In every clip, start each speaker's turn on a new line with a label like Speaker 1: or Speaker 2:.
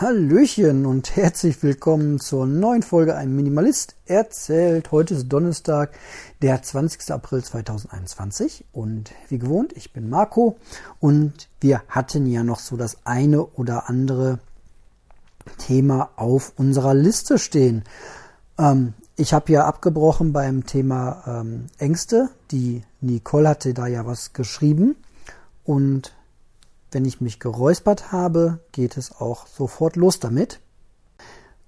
Speaker 1: Hallöchen und herzlich willkommen zur neuen Folge Ein Minimalist erzählt. Heute ist Donnerstag, der 20. April 2021 und wie gewohnt, ich bin Marco und wir hatten ja noch so das eine oder andere Thema auf unserer Liste stehen. Ähm, ich habe ja abgebrochen beim Thema ähm, Ängste. Die Nicole hatte da ja was geschrieben und wenn ich mich geräuspert habe, geht es auch sofort los damit.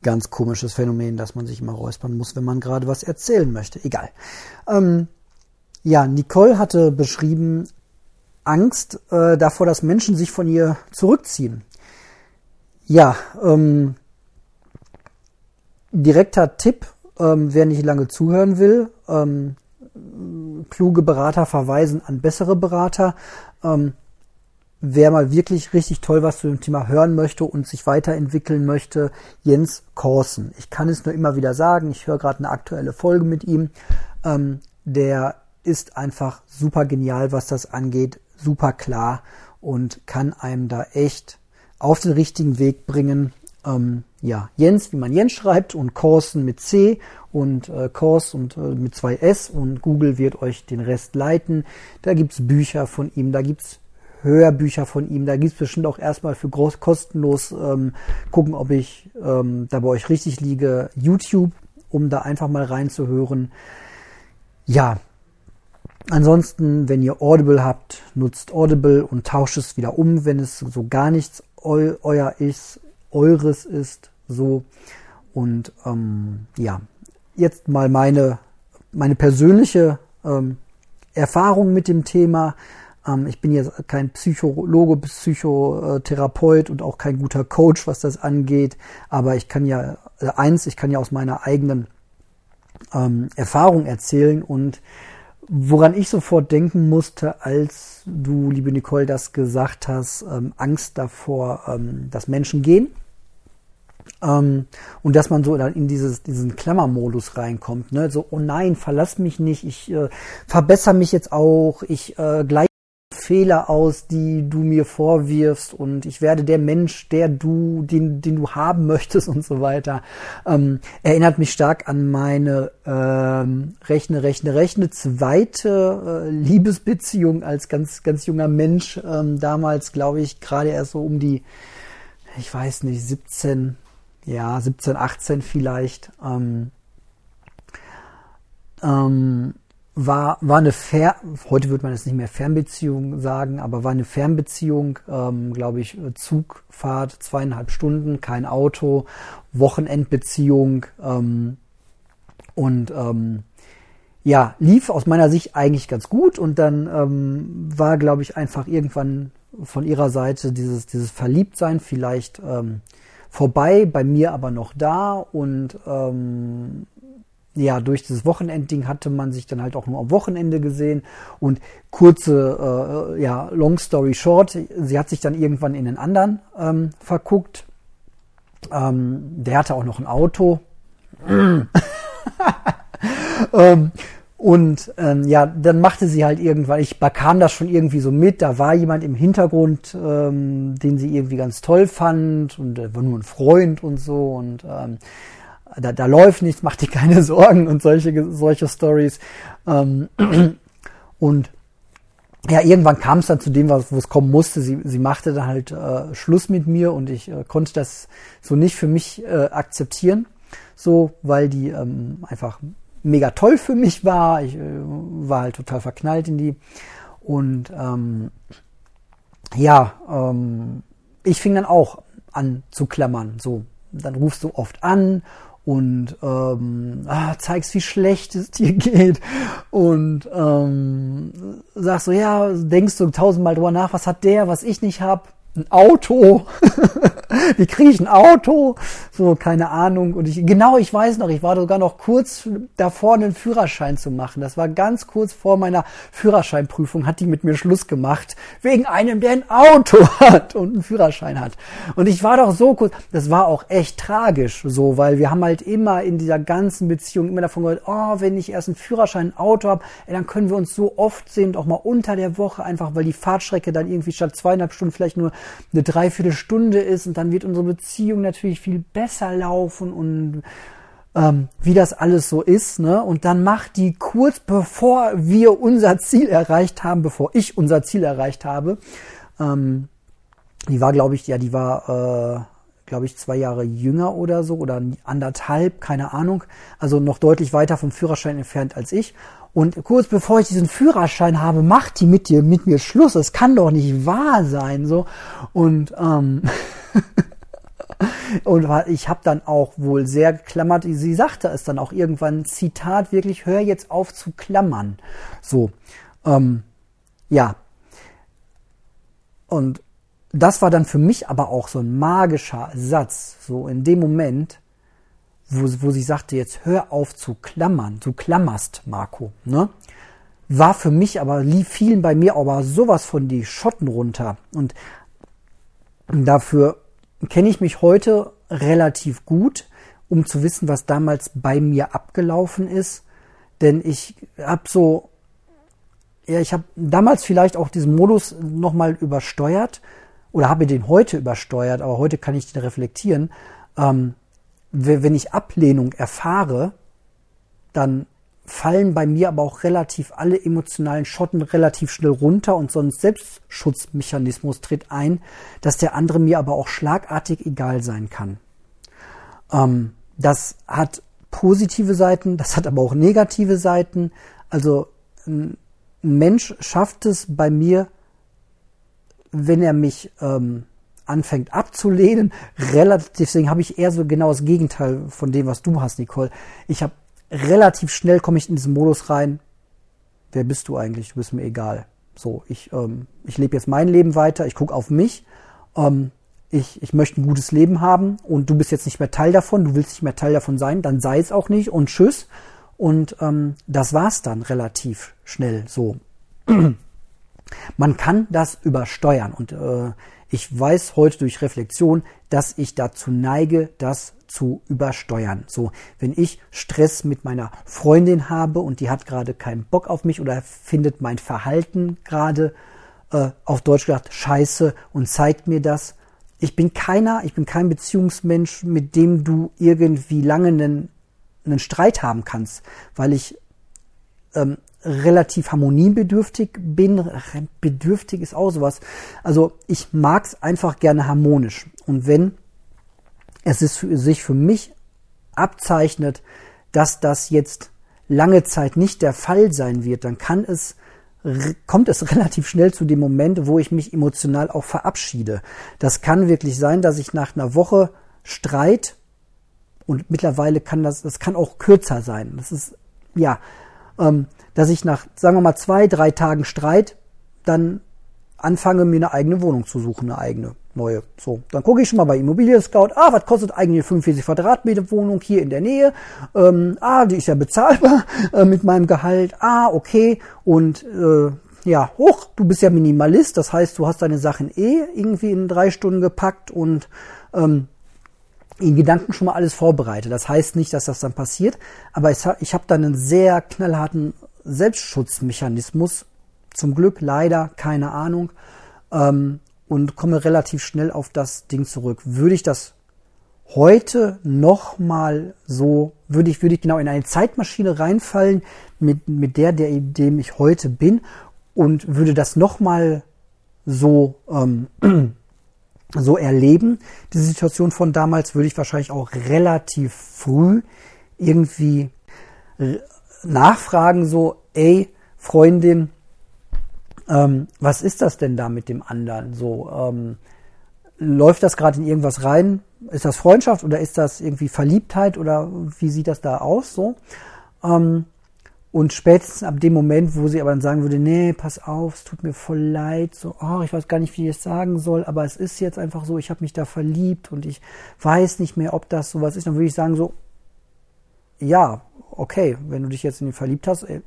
Speaker 1: Ganz komisches Phänomen, dass man sich immer räuspern muss, wenn man gerade was erzählen möchte. Egal. Ähm, ja, Nicole hatte beschrieben Angst äh, davor, dass Menschen sich von ihr zurückziehen. Ja, ähm, direkter Tipp, ähm, wer nicht lange zuhören will. Ähm, kluge Berater verweisen an bessere Berater. Ähm, wer mal wirklich richtig toll was zu dem Thema hören möchte und sich weiterentwickeln möchte, Jens Korsen. Ich kann es nur immer wieder sagen, ich höre gerade eine aktuelle Folge mit ihm. Ähm, der ist einfach super genial, was das angeht, super klar und kann einem da echt auf den richtigen Weg bringen. Ähm, ja, Jens, wie man Jens schreibt und Korsen mit C und äh, Kors und äh, mit zwei S und Google wird euch den Rest leiten. Da gibt's Bücher von ihm, da gibt's Hörbücher von ihm. Da gibt's bestimmt auch erstmal für groß kostenlos ähm, gucken, ob ich ähm, da bei euch richtig liege. YouTube, um da einfach mal reinzuhören. Ja. Ansonsten, wenn ihr Audible habt, nutzt Audible und tauscht es wieder um, wenn es so gar nichts eu euer ist, eures ist, so. Und ähm, ja, jetzt mal meine, meine persönliche ähm, Erfahrung mit dem Thema. Ähm, ich bin jetzt kein Psychologe, Psychotherapeut und auch kein guter Coach, was das angeht. Aber ich kann ja, äh, eins, ich kann ja aus meiner eigenen ähm, Erfahrung erzählen und woran ich sofort denken musste, als du, liebe Nicole, das gesagt hast, ähm, Angst davor, ähm, dass Menschen gehen. Ähm, und dass man so in dieses, diesen Klammermodus reinkommt, ne? So, oh nein, verlass mich nicht, ich äh, verbessere mich jetzt auch, ich äh, gleich Fehler aus, die du mir vorwirfst und ich werde der Mensch, der du, den, den du haben möchtest und so weiter. Ähm, erinnert mich stark an meine ähm, Rechne, Rechne, Rechne zweite äh, Liebesbeziehung als ganz, ganz junger Mensch. Ähm, damals, glaube ich, gerade erst so um die, ich weiß nicht, 17, ja, 17, 18 vielleicht. Ähm, ähm, war, war eine Fer heute würde man es nicht mehr Fernbeziehung sagen, aber war eine Fernbeziehung, ähm, glaube ich, Zugfahrt, zweieinhalb Stunden, kein Auto, Wochenendbeziehung ähm, und ähm, ja, lief aus meiner Sicht eigentlich ganz gut und dann ähm, war, glaube ich, einfach irgendwann von ihrer Seite dieses, dieses Verliebtsein vielleicht ähm, vorbei, bei mir aber noch da und ähm, ja, durch das Wochenendding hatte man sich dann halt auch nur am Wochenende gesehen und kurze, äh, ja, long story short, sie hat sich dann irgendwann in den anderen ähm, verguckt. Ähm, der hatte auch noch ein Auto. ähm, und ähm, ja, dann machte sie halt irgendwann, ich bekam das schon irgendwie so mit, da war jemand im Hintergrund, ähm, den sie irgendwie ganz toll fand und er war nur ein Freund und so und ähm, da, da läuft nichts, mach dir keine Sorgen und solche, solche Stories. Ähm, und ja, irgendwann kam es dann zu dem, wo es kommen musste. Sie, sie machte dann halt äh, Schluss mit mir und ich äh, konnte das so nicht für mich äh, akzeptieren, so, weil die ähm, einfach mega toll für mich war. Ich äh, war halt total verknallt in die. Und ähm, ja, ähm, ich fing dann auch an zu klammern. So, dann rufst du oft an und ähm, ah, zeigst, wie schlecht es dir geht. Und ähm, sagst so, ja, denkst du tausendmal drüber nach, was hat der, was ich nicht hab, ein Auto. Wie kriege ich ein Auto? So, keine Ahnung. Und ich, genau, ich weiß noch, ich war sogar noch kurz davor, einen Führerschein zu machen. Das war ganz kurz vor meiner Führerscheinprüfung, hat die mit mir Schluss gemacht. Wegen einem, der ein Auto hat und einen Führerschein hat. Und ich war doch so kurz, das war auch echt tragisch, so, weil wir haben halt immer in dieser ganzen Beziehung immer davon gehört, oh, wenn ich erst einen Führerschein, ein Auto habe, dann können wir uns so oft sehen, auch mal unter der Woche, einfach weil die Fahrtstrecke dann irgendwie statt zweieinhalb Stunden vielleicht nur eine Dreiviertelstunde ist und dann wird unsere Beziehung natürlich viel besser laufen und ähm, wie das alles so ist, ne? Und dann macht die kurz bevor wir unser Ziel erreicht haben, bevor ich unser Ziel erreicht habe, ähm, die war, glaube ich, ja, die war, äh, glaube ich, zwei Jahre jünger oder so oder anderthalb, keine Ahnung. Also noch deutlich weiter vom Führerschein entfernt als ich. Und kurz bevor ich diesen Führerschein habe, macht die mit dir, mit mir Schluss. Es kann doch nicht wahr sein, so. Und ähm, und ich habe dann auch wohl sehr geklammert. Sie sagte es dann auch irgendwann, Zitat wirklich, hör jetzt auf zu klammern. So, ähm, ja. Und das war dann für mich aber auch so ein magischer Satz, so in dem Moment, wo, wo sie sagte, jetzt hör auf zu klammern, du klammerst, Marco, ne? War für mich aber, lief vielen bei mir aber sowas von die Schotten runter. Und dafür kenne ich mich heute relativ gut, um zu wissen, was damals bei mir abgelaufen ist. Denn ich habe so, ja, ich habe damals vielleicht auch diesen Modus nochmal übersteuert oder habe den heute übersteuert, aber heute kann ich den reflektieren. Ähm, wenn ich Ablehnung erfahre, dann fallen bei mir aber auch relativ alle emotionalen Schotten relativ schnell runter und so ein Selbstschutzmechanismus tritt ein, dass der andere mir aber auch schlagartig egal sein kann. Ähm, das hat positive Seiten, das hat aber auch negative Seiten. Also ein Mensch schafft es bei mir, wenn er mich ähm, anfängt abzulehnen, relativ, deswegen habe ich eher so genau das Gegenteil von dem, was du hast, Nicole. Ich habe relativ schnell komme ich in diesen Modus rein. Wer bist du eigentlich? Du bist mir egal. So, ich, ähm, ich lebe jetzt mein Leben weiter, ich gucke auf mich. Ähm, ich, ich möchte ein gutes Leben haben und du bist jetzt nicht mehr Teil davon, du willst nicht mehr Teil davon sein, dann sei es auch nicht und tschüss. Und ähm, das war's dann relativ schnell so. Man kann das übersteuern und äh, ich weiß heute durch Reflexion, dass ich dazu neige, das zu übersteuern. So, wenn ich Stress mit meiner Freundin habe und die hat gerade keinen Bock auf mich oder findet mein Verhalten gerade äh, auf Deutsch gesagt scheiße und zeigt mir das. Ich bin keiner, ich bin kein Beziehungsmensch, mit dem du irgendwie lange einen, einen Streit haben kannst, weil ich ähm, relativ harmoniebedürftig bin. Bedürftig ist auch sowas. Also ich mag es einfach gerne harmonisch. Und wenn es ist für, sich für mich abzeichnet, dass das jetzt lange Zeit nicht der Fall sein wird, dann kann es kommt es relativ schnell zu dem Moment, wo ich mich emotional auch verabschiede. Das kann wirklich sein, dass ich nach einer Woche Streit und mittlerweile kann das, das kann auch kürzer sein. Das ist ja, ähm, dass ich nach, sagen wir mal, zwei, drei Tagen Streit dann anfange, mir eine eigene Wohnung zu suchen, eine eigene neue. So, dann gucke ich schon mal bei Immobilien Scout. Ah, was kostet eigentlich 45 Quadratmeter Wohnung hier in der Nähe? Ähm, ah, die ist ja bezahlbar äh, mit meinem Gehalt. Ah, okay. Und äh, ja, hoch, du bist ja Minimalist, das heißt, du hast deine Sachen eh irgendwie in drei Stunden gepackt und ähm, in Gedanken schon mal alles vorbereitet. Das heißt nicht, dass das dann passiert, aber ich, ich habe dann einen sehr knallharten Selbstschutzmechanismus. Zum Glück leider, keine Ahnung. Ähm, und komme relativ schnell auf das Ding zurück. Würde ich das heute nochmal so, würde ich, würde ich genau in eine Zeitmaschine reinfallen mit, mit der, der, dem ich heute bin und würde das nochmal so, ähm, so erleben, diese Situation von damals, würde ich wahrscheinlich auch relativ früh irgendwie nachfragen, so, ey, Freundin, ähm, was ist das denn da mit dem anderen? So, ähm, läuft das gerade in irgendwas rein? Ist das Freundschaft oder ist das irgendwie Verliebtheit oder wie sieht das da aus? So. Ähm, und spätestens ab dem Moment, wo sie aber dann sagen würde, nee, pass auf, es tut mir voll leid, so, oh, ich weiß gar nicht, wie ich es sagen soll, aber es ist jetzt einfach so, ich habe mich da verliebt und ich weiß nicht mehr, ob das sowas ist, dann würde ich sagen so, ja, okay, wenn du dich jetzt in ihn verliebt hast, ey,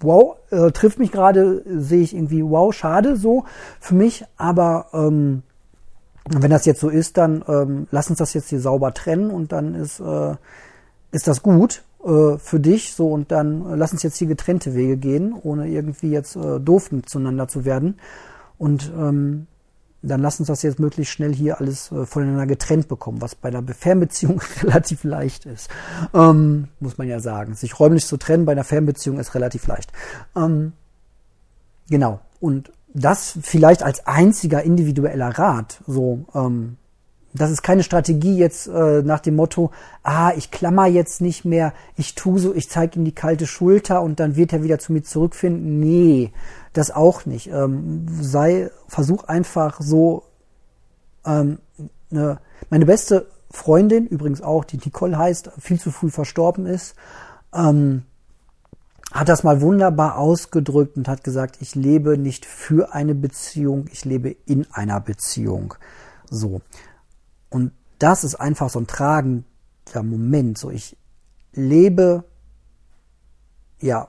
Speaker 1: wow, äh, trifft mich gerade, sehe ich irgendwie, wow, schade so für mich, aber ähm, wenn das jetzt so ist, dann ähm, lass uns das jetzt hier sauber trennen und dann ist, äh, ist das gut äh, für dich so und dann äh, lass uns jetzt hier getrennte Wege gehen, ohne irgendwie jetzt äh, doof miteinander zu werden. Und ähm, dann lass uns das jetzt möglichst schnell hier alles äh, voneinander getrennt bekommen, was bei einer Fernbeziehung relativ leicht ist. Ähm, muss man ja sagen. Sich räumlich zu trennen bei einer Fernbeziehung ist relativ leicht. Ähm, genau. Und das vielleicht als einziger individueller Rat. So, ähm, das ist keine Strategie jetzt äh, nach dem Motto, ah, ich klammer jetzt nicht mehr, ich tu so, ich zeige ihm die kalte Schulter und dann wird er wieder zu mir zurückfinden. Nee, das auch nicht. Ähm, sei, versuch einfach so, ähm, ne, meine beste Freundin, übrigens auch, die Nicole heißt, viel zu früh verstorben ist, ähm, hat das mal wunderbar ausgedrückt und hat gesagt, ich lebe nicht für eine Beziehung, ich lebe in einer Beziehung. So. Das ist einfach so ein tragender Moment. So, ich lebe, ja,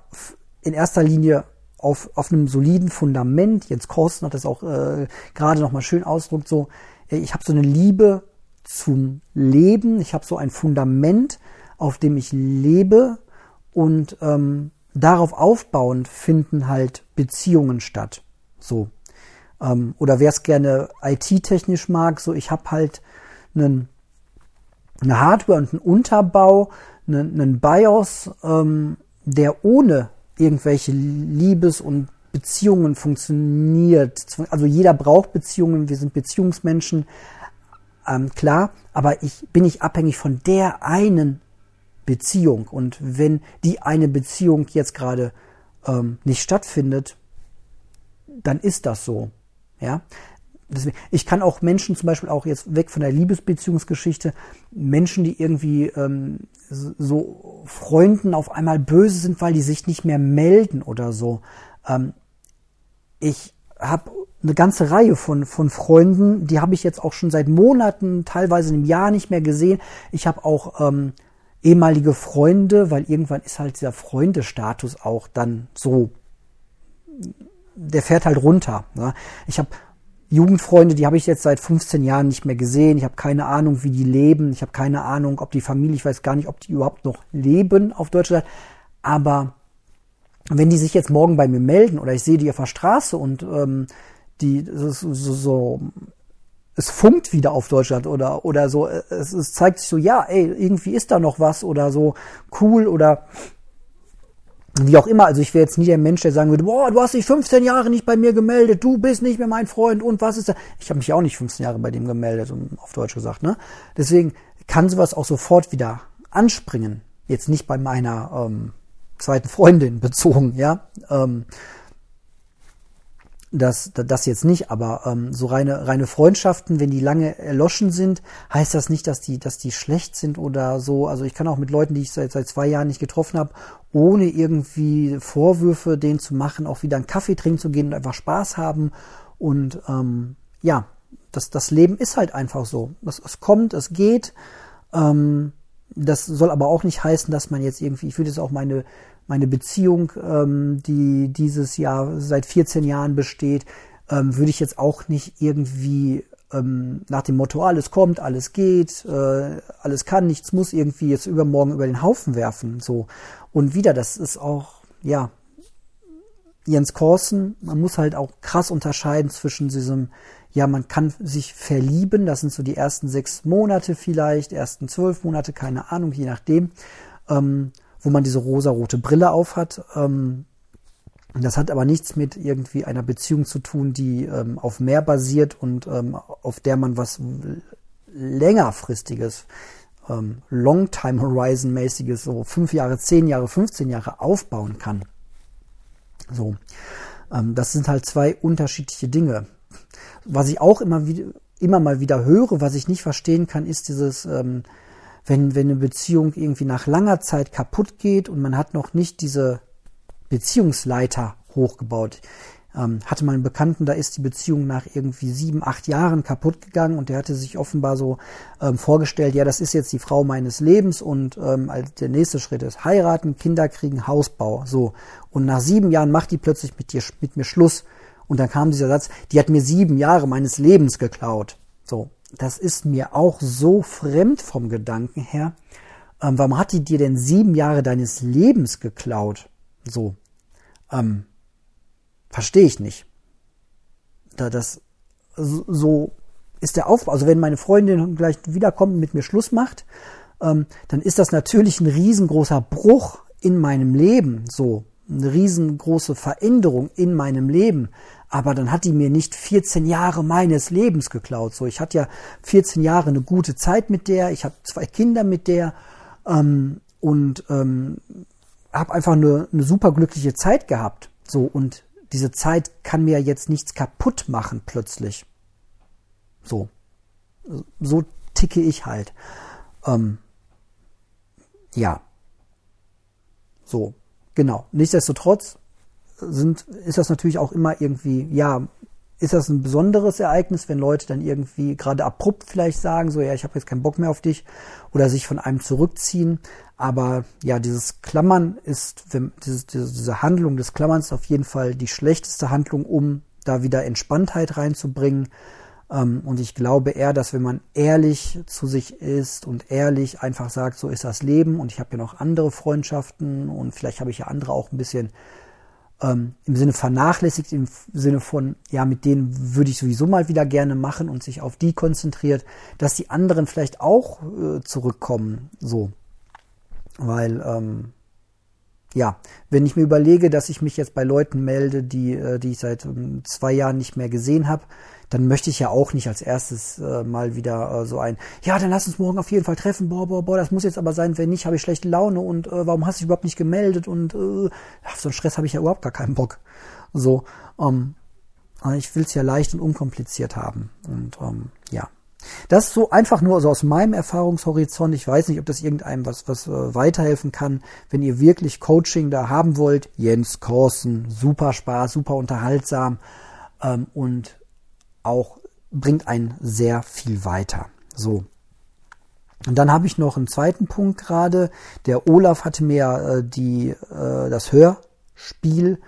Speaker 1: in erster Linie auf, auf einem soliden Fundament. Jens Korsten hat das auch äh, gerade nochmal schön ausgedrückt. So, ich habe so eine Liebe zum Leben. Ich habe so ein Fundament, auf dem ich lebe und ähm, darauf aufbauend finden halt Beziehungen statt. So. Ähm, oder wer es gerne IT-technisch mag, so ich habe halt einen, eine Hardware und einen Unterbau, einen, einen BIOS, ähm, der ohne irgendwelche Liebes- und Beziehungen funktioniert. Also jeder braucht Beziehungen, wir sind Beziehungsmenschen, ähm, klar, aber ich bin nicht abhängig von der einen Beziehung. Und wenn die eine Beziehung jetzt gerade ähm, nicht stattfindet, dann ist das so. Ja. Ich kann auch Menschen zum Beispiel auch jetzt weg von der Liebesbeziehungsgeschichte, Menschen, die irgendwie ähm, so Freunden auf einmal böse sind, weil die sich nicht mehr melden oder so. Ähm, ich habe eine ganze Reihe von, von Freunden, die habe ich jetzt auch schon seit Monaten, teilweise einem Jahr nicht mehr gesehen. Ich habe auch ähm, ehemalige Freunde, weil irgendwann ist halt dieser Freundestatus auch dann so, der fährt halt runter. Ne? Ich habe Jugendfreunde, die habe ich jetzt seit 15 Jahren nicht mehr gesehen. Ich habe keine Ahnung, wie die leben. Ich habe keine Ahnung, ob die Familie, ich weiß gar nicht, ob die überhaupt noch leben auf Deutschland. Aber wenn die sich jetzt morgen bei mir melden oder ich sehe die auf der Straße und ähm, die so, so, es funkt wieder auf Deutschland oder oder so es, es zeigt sich so ja ey irgendwie ist da noch was oder so cool oder wie auch immer, also ich wäre jetzt nie der Mensch, der sagen würde, boah, du hast dich 15 Jahre nicht bei mir gemeldet, du bist nicht mehr mein Freund und was ist da? Ich habe mich auch nicht 15 Jahre bei dem gemeldet, auf Deutsch gesagt, ne? Deswegen kann sowas auch sofort wieder anspringen. Jetzt nicht bei meiner ähm, zweiten Freundin bezogen, ja. Ähm, das, das jetzt nicht, aber ähm, so reine, reine Freundschaften, wenn die lange erloschen sind, heißt das nicht, dass die, dass die schlecht sind oder so. Also ich kann auch mit Leuten, die ich seit, seit zwei Jahren nicht getroffen habe, ohne irgendwie Vorwürfe denen zu machen, auch wieder einen Kaffee trinken zu gehen und einfach Spaß haben. Und ähm, ja, das, das Leben ist halt einfach so. Es, es kommt, es geht. Ähm, das soll aber auch nicht heißen, dass man jetzt irgendwie, ich würde jetzt auch meine meine Beziehung, ähm, die dieses Jahr seit 14 Jahren besteht, ähm, würde ich jetzt auch nicht irgendwie ähm, nach dem Motto, alles kommt, alles geht, äh, alles kann, nichts muss irgendwie jetzt übermorgen über den Haufen werfen. So. Und wieder, das ist auch, ja, Jens Korsen, man muss halt auch krass unterscheiden zwischen diesem, ja, man kann sich verlieben, das sind so die ersten sechs Monate vielleicht, ersten zwölf Monate, keine Ahnung, je nachdem. Ähm, wo man diese rosarote Brille aufhat. Ähm, das hat aber nichts mit irgendwie einer Beziehung zu tun, die ähm, auf mehr basiert und ähm, auf der man was längerfristiges, ähm, Long-Time Horizon-mäßiges, so fünf Jahre, zehn Jahre, 15 Jahre aufbauen kann. So, ähm, das sind halt zwei unterschiedliche Dinge. Was ich auch immer wieder, immer mal wieder höre, was ich nicht verstehen kann, ist dieses, ähm, wenn, wenn eine Beziehung irgendwie nach langer Zeit kaputt geht und man hat noch nicht diese Beziehungsleiter hochgebaut. Ähm, hatte mal einen Bekannten, da ist die Beziehung nach irgendwie sieben, acht Jahren kaputt gegangen und der hatte sich offenbar so ähm, vorgestellt, ja, das ist jetzt die Frau meines Lebens und ähm, als der nächste Schritt ist heiraten, Kinder kriegen, Hausbau, so. Und nach sieben Jahren macht die plötzlich mit dir, mit mir Schluss. Und dann kam dieser Satz, die hat mir sieben Jahre meines Lebens geklaut. So das ist mir auch so fremd vom Gedanken her. Ähm, warum hat die dir denn sieben Jahre deines Lebens geklaut? So, ähm, verstehe ich nicht. Da das so, ist der Aufbau. Also wenn meine Freundin gleich wiederkommt und mit mir Schluss macht, ähm, dann ist das natürlich ein riesengroßer Bruch in meinem Leben, so eine riesengroße Veränderung in meinem Leben. Aber dann hat die mir nicht 14 Jahre meines Lebens geklaut. So, ich hatte ja 14 Jahre eine gute Zeit mit der, ich habe zwei Kinder mit der ähm, und ähm, habe einfach eine, eine super glückliche Zeit gehabt. So und diese Zeit kann mir jetzt nichts kaputt machen plötzlich. So, so ticke ich halt. Ähm, ja. So, genau. Nichtsdestotrotz sind, ist das natürlich auch immer irgendwie, ja, ist das ein besonderes Ereignis, wenn Leute dann irgendwie gerade abrupt vielleicht sagen, so ja, ich habe jetzt keinen Bock mehr auf dich oder sich von einem zurückziehen. Aber ja, dieses Klammern ist, wenn, diese, diese Handlung des Klammerns auf jeden Fall die schlechteste Handlung, um da wieder Entspanntheit reinzubringen. Ähm, und ich glaube eher, dass wenn man ehrlich zu sich ist und ehrlich einfach sagt, so ist das Leben und ich habe ja noch andere Freundschaften und vielleicht habe ich ja andere auch ein bisschen ähm, im Sinne vernachlässigt, im Sinne von, ja, mit denen würde ich sowieso mal wieder gerne machen und sich auf die konzentriert, dass die anderen vielleicht auch äh, zurückkommen, so. Weil, ähm, ja, wenn ich mir überlege, dass ich mich jetzt bei Leuten melde, die, äh, die ich seit ähm, zwei Jahren nicht mehr gesehen habe, dann möchte ich ja auch nicht als erstes äh, mal wieder äh, so ein, ja, dann lass uns morgen auf jeden Fall treffen, boah, boah, boah, das muss jetzt aber sein, wenn nicht, habe ich schlechte Laune und äh, warum hast du dich überhaupt nicht gemeldet und äh, auf so einen Stress habe ich ja überhaupt gar keinen Bock. So, ähm, ich will es ja leicht und unkompliziert haben und ähm, ja. Das so einfach nur so aus meinem Erfahrungshorizont. Ich weiß nicht, ob das irgendeinem was, was äh, weiterhelfen kann. Wenn ihr wirklich Coaching da haben wollt, Jens Korsen, super Spaß, super unterhaltsam ähm, und auch bringt einen sehr viel weiter. So. Und dann habe ich noch einen zweiten Punkt gerade. Der Olaf hatte mir äh, die, äh, das Hörspiel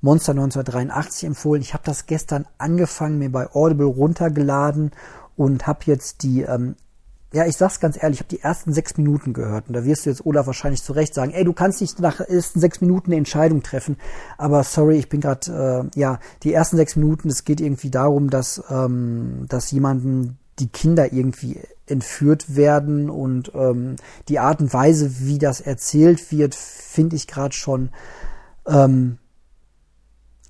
Speaker 1: Monster 1983 empfohlen. Ich habe das gestern angefangen, mir bei Audible runtergeladen und habe jetzt die ähm, ja, ich sag's ganz ehrlich, ich habe die ersten sechs Minuten gehört und da wirst du jetzt Olaf wahrscheinlich zu Recht sagen, ey, du kannst nicht nach ersten sechs Minuten eine Entscheidung treffen. Aber sorry, ich bin gerade, äh, ja, die ersten sechs Minuten, es geht irgendwie darum, dass, ähm, dass jemanden die Kinder irgendwie entführt werden und ähm, die Art und Weise, wie das erzählt wird, finde ich gerade schon ähm,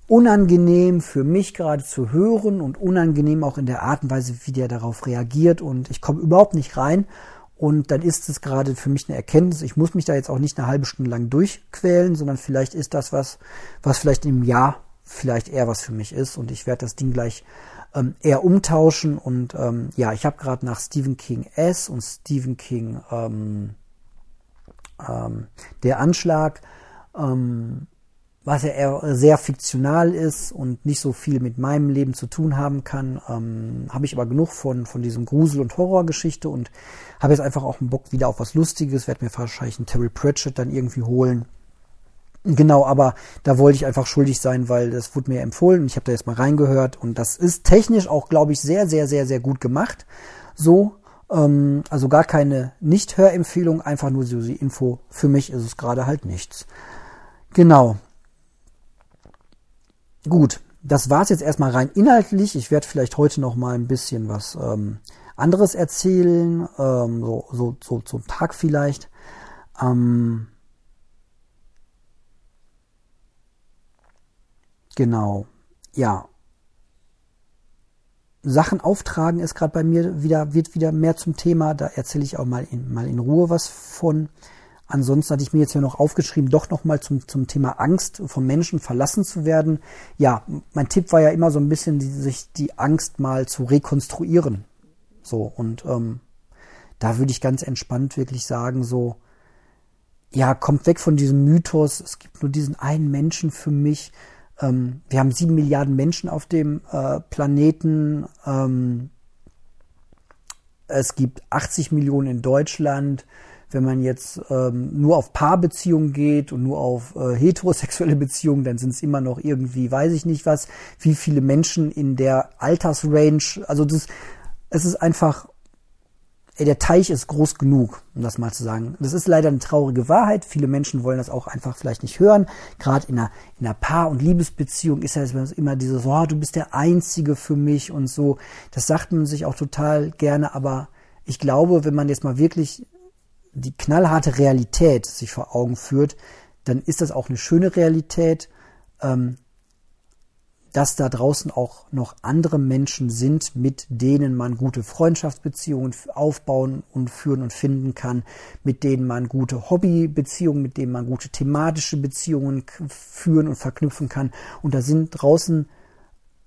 Speaker 1: unangenehm für mich gerade zu hören und unangenehm auch in der Art und Weise, wie der darauf reagiert und ich komme überhaupt nicht rein. Und dann ist es gerade für mich eine Erkenntnis. Ich muss mich da jetzt auch nicht eine halbe Stunde lang durchquälen, sondern vielleicht ist das was, was vielleicht im Jahr vielleicht eher was für mich ist. Und ich werde das Ding gleich ähm, eher umtauschen. Und ähm, ja, ich habe gerade nach Stephen King S und Stephen King ähm, ähm, der Anschlag ähm, was ja eher sehr fiktional ist und nicht so viel mit meinem Leben zu tun haben kann, ähm, habe ich aber genug von, von diesem Grusel- und Horrorgeschichte und habe jetzt einfach auch einen Bock wieder auf was Lustiges, werde mir wahrscheinlich einen Terry Pratchett dann irgendwie holen. Genau, aber da wollte ich einfach schuldig sein, weil das wurde mir empfohlen und ich habe da jetzt mal reingehört und das ist technisch auch, glaube ich, sehr, sehr, sehr, sehr gut gemacht. So, ähm, also gar keine Nicht-Hörempfehlung, einfach nur so die Info. Für mich ist es gerade halt nichts. Genau, Gut, das war's jetzt erstmal rein inhaltlich. Ich werde vielleicht heute noch mal ein bisschen was ähm, anderes erzählen, ähm, so, so, so zum Tag vielleicht. Ähm, genau, ja. Sachen auftragen ist gerade bei mir wieder, wird wieder mehr zum Thema. Da erzähle ich auch mal in, mal in Ruhe was von. Ansonsten hatte ich mir jetzt hier noch aufgeschrieben, doch nochmal zum, zum Thema Angst vom Menschen verlassen zu werden. Ja, mein Tipp war ja immer so ein bisschen, die, sich die Angst mal zu rekonstruieren. So, und ähm, da würde ich ganz entspannt wirklich sagen, so, ja, kommt weg von diesem Mythos, es gibt nur diesen einen Menschen für mich. Ähm, wir haben sieben Milliarden Menschen auf dem äh, Planeten. Ähm, es gibt 80 Millionen in Deutschland wenn man jetzt ähm, nur auf Paarbeziehungen geht und nur auf äh, heterosexuelle Beziehungen, dann sind es immer noch irgendwie, weiß ich nicht was, wie viele Menschen in der Altersrange. Also das, es ist einfach ey, der Teich ist groß genug, um das mal zu sagen. Das ist leider eine traurige Wahrheit. Viele Menschen wollen das auch einfach vielleicht nicht hören. Gerade in einer, in einer Paar- und Liebesbeziehung ist ja immer dieses, oh, du bist der Einzige für mich und so. Das sagt man sich auch total gerne, aber ich glaube, wenn man jetzt mal wirklich die knallharte Realität sich vor Augen führt, dann ist das auch eine schöne Realität. Ähm, dass da draußen auch noch andere Menschen sind, mit denen man gute Freundschaftsbeziehungen aufbauen und führen und finden kann, mit denen man gute Hobbybeziehungen, mit denen man gute thematische Beziehungen führen und verknüpfen kann. Und da sind draußen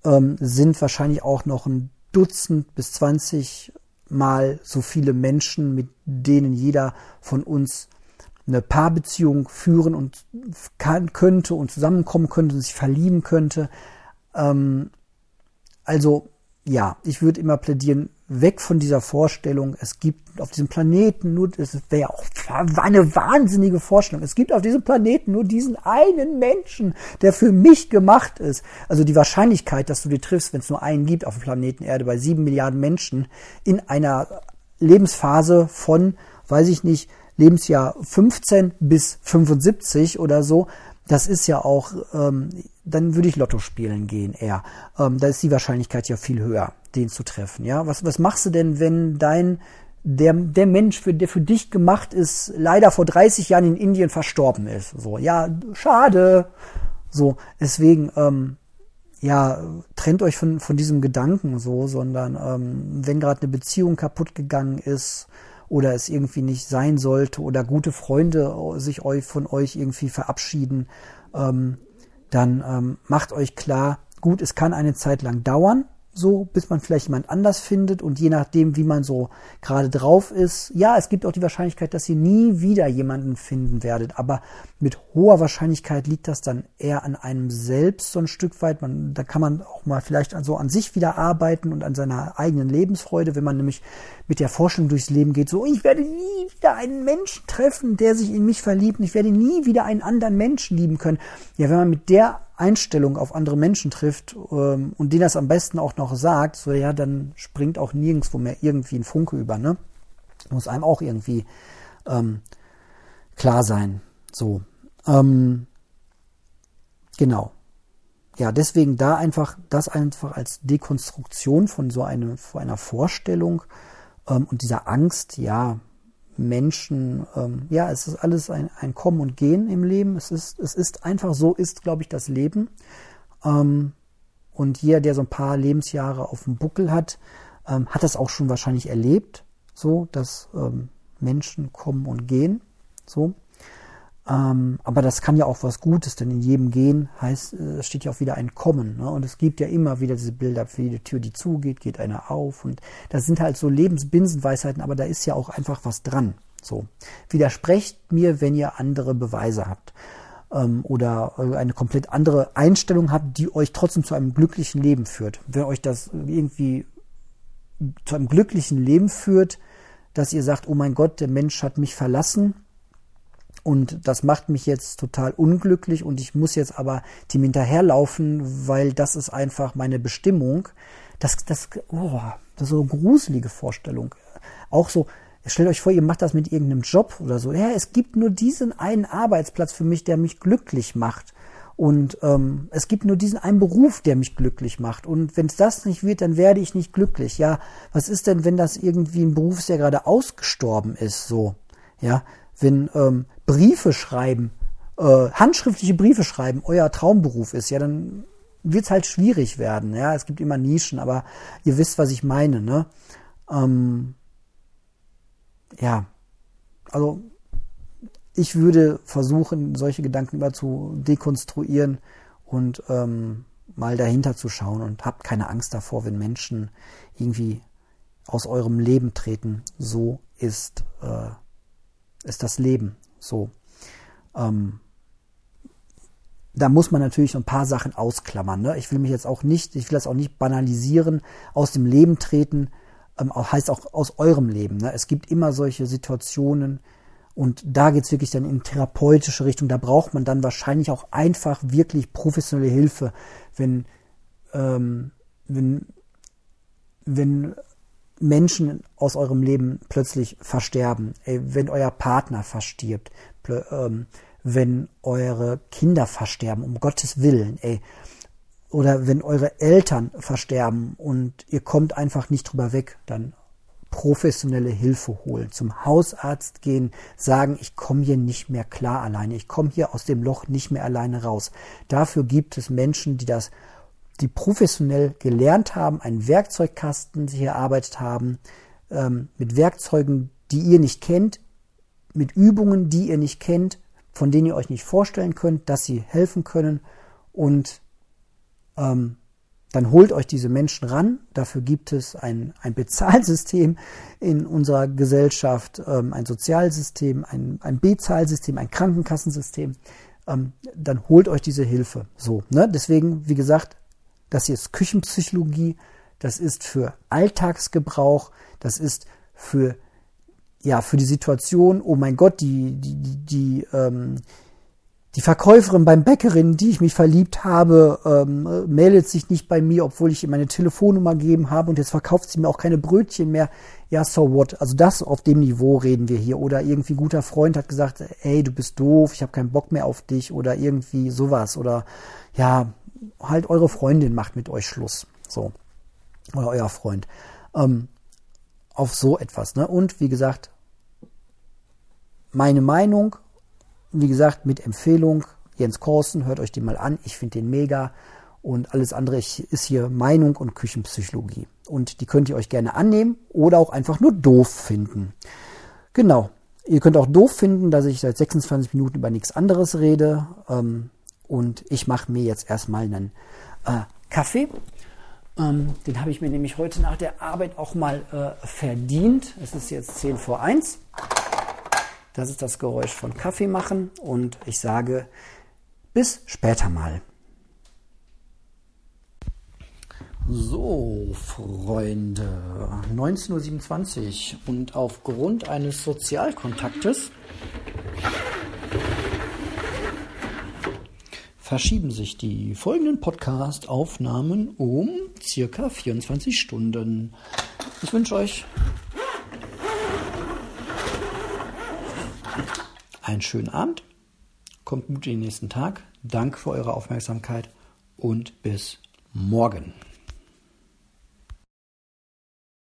Speaker 1: ähm, sind wahrscheinlich auch noch ein Dutzend bis 20 Mal so viele Menschen, mit denen jeder von uns eine Paarbeziehung führen und kann, könnte und zusammenkommen könnte und sich verlieben könnte. Ähm, also ja, ich würde immer plädieren, weg von dieser Vorstellung, es gibt auf diesem Planeten nur, es wäre auch eine wahnsinnige Vorstellung, es gibt auf diesem Planeten nur diesen einen Menschen, der für mich gemacht ist. Also die Wahrscheinlichkeit, dass du dir triffst, wenn es nur einen gibt auf dem Planeten Erde bei sieben Milliarden Menschen in einer Lebensphase von, weiß ich nicht, Lebensjahr 15 bis 75 oder so, das ist ja auch, ähm, dann würde ich Lotto spielen gehen eher. Ähm, da ist die Wahrscheinlichkeit ja viel höher, den zu treffen. Ja, was, was machst du denn, wenn dein der, der Mensch, für, der für dich gemacht ist, leider vor 30 Jahren in Indien verstorben ist. So, ja, schade. So, deswegen, ähm, ja, trennt euch von, von diesem Gedanken so, sondern ähm, wenn gerade eine Beziehung kaputt gegangen ist, oder es irgendwie nicht sein sollte oder gute Freunde sich euch von euch irgendwie verabschieden, ähm, dann ähm, macht euch klar, gut, es kann eine Zeit lang dauern, so, bis man vielleicht jemand anders findet und je nachdem, wie man so gerade drauf ist, ja, es gibt auch die Wahrscheinlichkeit, dass ihr nie wieder jemanden finden werdet, aber mit hoher Wahrscheinlichkeit liegt das dann eher an einem selbst so ein Stück weit. Man, da kann man auch mal vielleicht so an sich wieder arbeiten und an seiner eigenen Lebensfreude, wenn man nämlich mit der Forschung durchs Leben geht, so, ich werde nie wieder einen Menschen treffen, der sich in mich verliebt, und ich werde nie wieder einen anderen Menschen lieben können. Ja, wenn man mit der Einstellung auf andere Menschen trifft ähm, und denen das am besten auch noch sagt, so ja, dann springt auch nirgendwo mehr irgendwie ein Funke über, ne? Muss einem auch irgendwie ähm, klar sein. So. Ähm, genau. Ja, deswegen da einfach das einfach als Dekonstruktion von so einem, von einer Vorstellung ähm, und dieser Angst, ja, Menschen, ähm, ja, es ist alles ein, ein Kommen und Gehen im Leben. Es ist, es ist einfach so, ist, glaube ich, das Leben. Ähm, und jeder, der so ein paar Lebensjahre auf dem Buckel hat, ähm, hat das auch schon wahrscheinlich erlebt, so, dass ähm, Menschen kommen und gehen, so. Ähm, aber das kann ja auch was Gutes, denn in jedem Gehen heißt, äh, steht ja auch wieder ein Kommen. Ne? Und es gibt ja immer wieder diese Bilder, für jede Tür, die zugeht, geht eine auf. Und das sind halt so Lebensbinsenweisheiten, aber da ist ja auch einfach was dran. So. Widersprecht mir, wenn ihr andere Beweise habt. Ähm, oder eine komplett andere Einstellung habt, die euch trotzdem zu einem glücklichen Leben führt. Wenn euch das irgendwie zu einem glücklichen Leben führt, dass ihr sagt, oh mein Gott, der Mensch hat mich verlassen, und das macht mich jetzt total unglücklich und ich muss jetzt aber dem hinterherlaufen, weil das ist einfach meine Bestimmung. Das, das, oh, das ist so eine gruselige Vorstellung. Auch so, stellt euch vor, ihr macht das mit irgendeinem Job oder so. Ja, es gibt nur diesen einen Arbeitsplatz für mich, der mich glücklich macht. Und ähm, es gibt nur diesen einen Beruf, der mich glücklich macht. Und wenn es das nicht wird, dann werde ich nicht glücklich. Ja, was ist denn, wenn das irgendwie ein Beruf ist, der gerade ausgestorben ist? So, ja, wenn ähm, Briefe schreiben, äh, handschriftliche Briefe schreiben, euer Traumberuf ist, ja, dann wird es halt schwierig werden. Ja, es gibt immer Nischen, aber ihr wisst, was ich meine. Ne? Ähm, ja, also ich würde versuchen, solche Gedanken immer zu dekonstruieren und ähm, mal dahinter zu schauen und habt keine Angst davor, wenn Menschen irgendwie aus eurem Leben treten. So ist äh, ist das Leben. So. Ähm, da muss man natürlich ein paar Sachen ausklammern. Ne? Ich will mich jetzt auch nicht, ich will das auch nicht banalisieren, aus dem Leben treten, ähm, heißt auch aus eurem Leben. Ne? Es gibt immer solche Situationen und da geht's wirklich dann in therapeutische Richtung. Da braucht man dann wahrscheinlich auch einfach wirklich professionelle Hilfe, wenn, ähm, wenn, wenn Menschen aus eurem Leben plötzlich versterben, wenn euer Partner verstirbt, ähm, wenn eure Kinder versterben, um Gottes Willen, ey, oder wenn eure Eltern versterben und ihr kommt einfach nicht drüber weg, dann professionelle Hilfe holen, zum Hausarzt gehen, sagen, ich komme hier nicht mehr klar alleine, ich komme hier aus dem Loch nicht mehr alleine raus. Dafür gibt es Menschen, die das, die professionell gelernt haben, einen Werkzeugkasten sich erarbeitet haben, ähm, mit Werkzeugen, die ihr nicht kennt, mit Übungen, die ihr nicht kennt, von denen ihr euch nicht vorstellen könnt, dass sie helfen können und ähm, dann holt euch diese Menschen ran. Dafür gibt es ein, ein Bezahlsystem in unserer Gesellschaft, ähm, ein Sozialsystem, ein, ein Bezahlsystem, ein Krankenkassensystem. Ähm, dann holt euch diese Hilfe. So, ne? Deswegen, wie gesagt, das hier ist Küchenpsychologie. Das ist für Alltagsgebrauch. Das ist für ja für die Situation. Oh mein Gott, die die die, die ähm, die Verkäuferin beim Bäckerin, die ich mich verliebt habe, ähm, meldet sich nicht bei mir, obwohl ich ihr meine Telefonnummer gegeben habe und jetzt verkauft sie mir auch keine Brötchen mehr. Ja, so what? Also das auf dem Niveau reden wir hier. Oder irgendwie guter Freund hat gesagt, ey, du bist doof, ich habe keinen Bock mehr auf dich oder irgendwie sowas. Oder ja, halt eure Freundin macht mit euch Schluss. So. Oder euer Freund. Ähm, auf so etwas. Ne? Und wie gesagt, meine Meinung wie gesagt, mit Empfehlung. Jens Korsen, hört euch den mal an. Ich finde den mega. Und alles andere ist hier Meinung und Küchenpsychologie. Und die könnt ihr euch gerne annehmen oder auch einfach nur doof finden. Genau. Ihr könnt auch doof finden, dass ich seit 26 Minuten über nichts anderes rede. Ähm, und ich mache mir jetzt erstmal einen äh, Kaffee. Ähm, den habe ich mir nämlich heute nach der Arbeit auch mal äh, verdient. Es ist jetzt 10 vor 1. Das ist das Geräusch von Kaffee machen und ich sage bis später mal. So, Freunde, 19.27 Uhr und aufgrund eines Sozialkontaktes verschieben sich die folgenden Podcast-Aufnahmen um circa 24 Stunden. Ich wünsche euch einen schönen Abend, kommt gut in den nächsten Tag. Danke für eure Aufmerksamkeit und bis morgen.